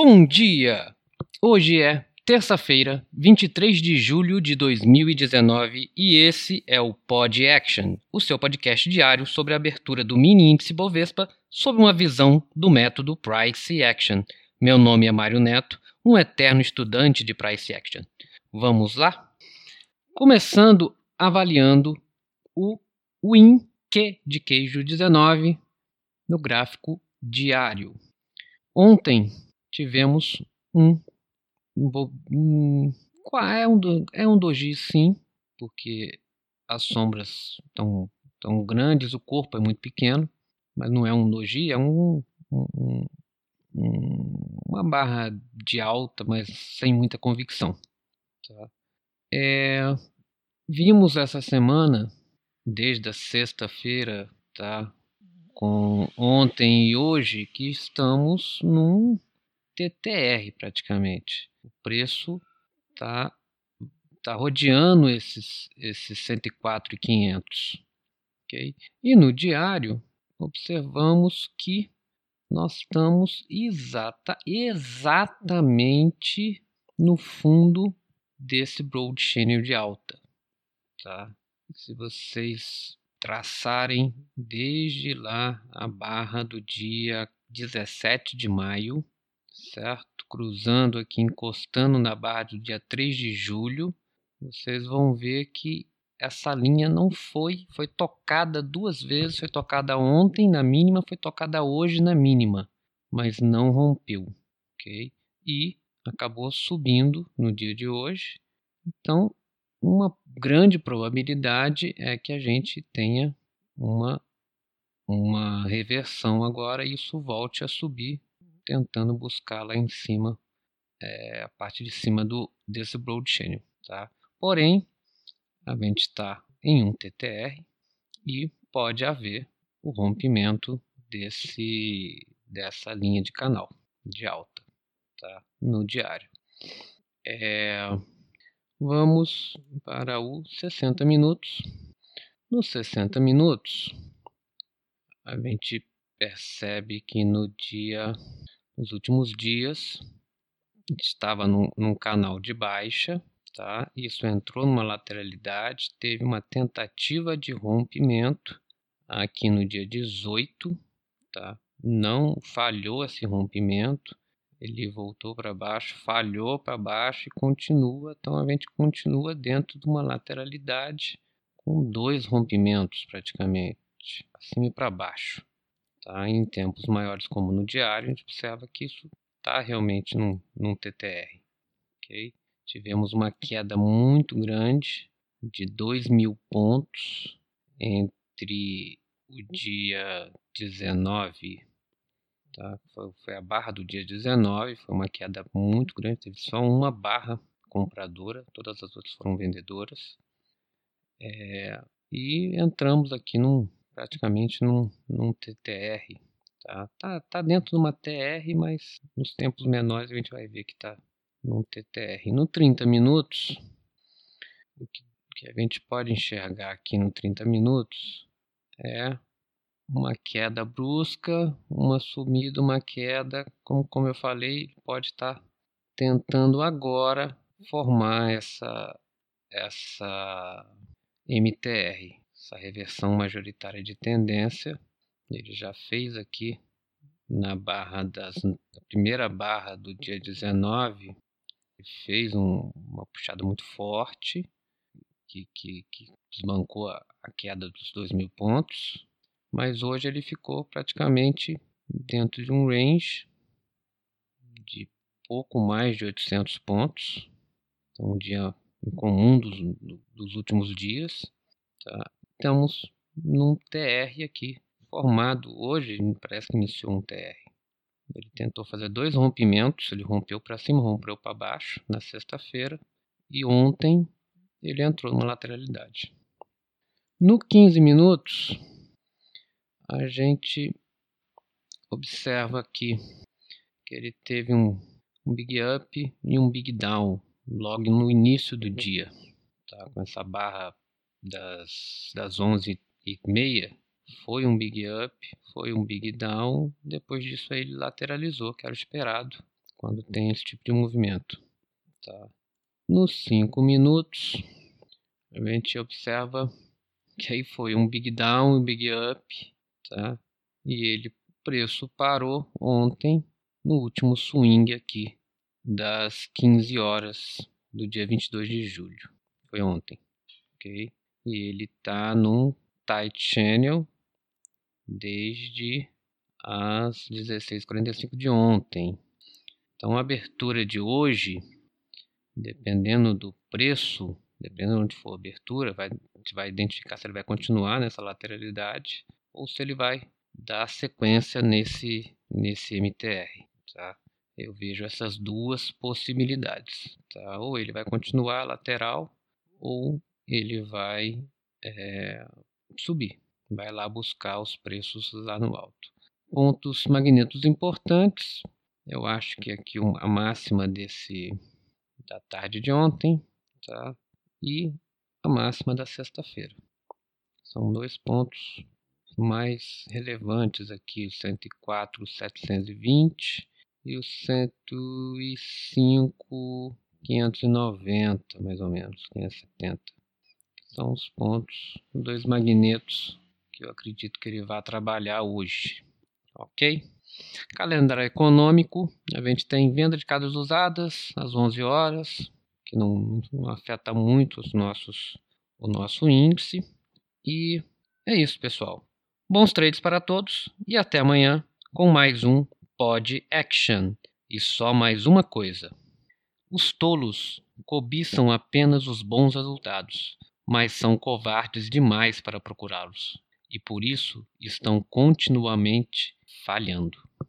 Bom dia! Hoje é terça-feira, 23 de julho de 2019 e esse é o Pod Action, o seu podcast diário sobre a abertura do mini índice Bovespa sob uma visão do método Price Action. Meu nome é Mário Neto, um eterno estudante de Price Action. Vamos lá? Começando avaliando o Win Q de queijo 19 no gráfico diário. Ontem tivemos um, um, é um é um doji sim, porque as sombras estão tão grandes, o corpo é muito pequeno, mas não é um doji, é um, um, um, uma barra de alta, mas sem muita convicção. Tá? É, vimos essa semana desde a sexta-feira, tá? Com ontem e hoje que estamos num TTR praticamente. O preço tá tá rodeando esses esses 104,500, OK? E no diário observamos que nós estamos exata exatamente no fundo desse broad channel de alta, tá? se vocês traçarem desde lá a barra do dia 17 de maio, certo? Cruzando aqui, encostando na barra do dia 3 de julho, vocês vão ver que essa linha não foi, foi tocada duas vezes, foi tocada ontem na mínima, foi tocada hoje na mínima, mas não rompeu, ok? E acabou subindo no dia de hoje. Então, uma grande probabilidade é que a gente tenha uma, uma reversão agora e isso volte a subir, tentando buscar lá em cima, é, a parte de cima do, desse broad channel. Tá? Porém, a gente está em um TTR e pode haver o rompimento desse, dessa linha de canal de alta tá? no diário. É, Vamos para o 60 minutos. Nos 60 minutos, a gente percebe que no dia, nos últimos dias, estava num, num canal de baixa, tá? Isso entrou numa lateralidade, teve uma tentativa de rompimento aqui no dia 18, tá? Não falhou esse rompimento, ele voltou para baixo, falhou para baixo e continua. Então a gente continua dentro de uma lateralidade com dois rompimentos praticamente, acima e para baixo. Tá? Em tempos maiores, como no diário, a gente observa que isso está realmente num, num TTR. Okay? Tivemos uma queda muito grande de 2 mil pontos entre o dia 19 Tá? Foi, foi, a barra do dia 19, foi uma queda muito grande, teve só uma barra compradora, todas as outras foram vendedoras. É, e entramos aqui num, praticamente num, num TTR. Tá? Tá, tá dentro de uma TR, mas nos tempos menores a gente vai ver que está num TTR. No 30 minutos, o que, que a gente pode enxergar aqui no 30 minutos é uma queda brusca, uma subida, uma queda, como, como eu falei, pode estar tentando agora formar essa, essa MTR, essa reversão majoritária de tendência. Ele já fez aqui na barra das, na primeira barra do dia 19, fez um, uma puxada muito forte, que, que, que desbancou a, a queda dos 2 mil pontos mas hoje ele ficou praticamente dentro de um range de pouco mais de 800 pontos. Então, um dia incomum dos, dos últimos dias. Tá? Estamos num TR aqui, formado hoje, parece que iniciou um TR. Ele tentou fazer dois rompimentos, ele rompeu para cima, rompeu para baixo na sexta-feira e ontem ele entrou numa lateralidade. No 15 minutos, a gente observa aqui que ele teve um, um big up e um big down logo no início do dia, tá? com essa barra das, das 11 e meia foi um big up, foi um big down, depois disso ele lateralizou, que era esperado, quando tem esse tipo de movimento. Tá? Nos 5 minutos, a gente observa que aí foi um big down um big up, tá? E ele, preço parou ontem no último swing aqui das 15 horas do dia 22 de julho. Foi ontem, ok? E ele tá num tight channel desde as 16h45 de ontem. Então, a abertura de hoje, dependendo do preço, dependendo de onde for a abertura, vai, a gente vai identificar se ele vai continuar nessa lateralidade ou se ele vai dar sequência nesse, nesse MTR. Tá? Eu vejo essas duas possibilidades. Tá? Ou ele vai continuar lateral ou ele vai é, subir, vai lá buscar os preços lá no alto. Pontos magnetos importantes, eu acho que aqui a máxima desse da tarde de ontem, tá? E a máxima da sexta-feira. São dois pontos mais relevantes aqui, o 104, 720 e o 105, 590, mais ou menos, 570. São os pontos, dois magnetos que eu acredito que ele vai trabalhar hoje ok? Calendário econômico, a gente tem venda de casas usadas às 11 horas, que não, não afeta muito os nossos, o nosso índice. E é isso, pessoal. Bons trades para todos e até amanhã com mais um Pod Action. E só mais uma coisa: os tolos cobiçam apenas os bons resultados, mas são covardes demais para procurá-los e por isso estão continuamente falhando.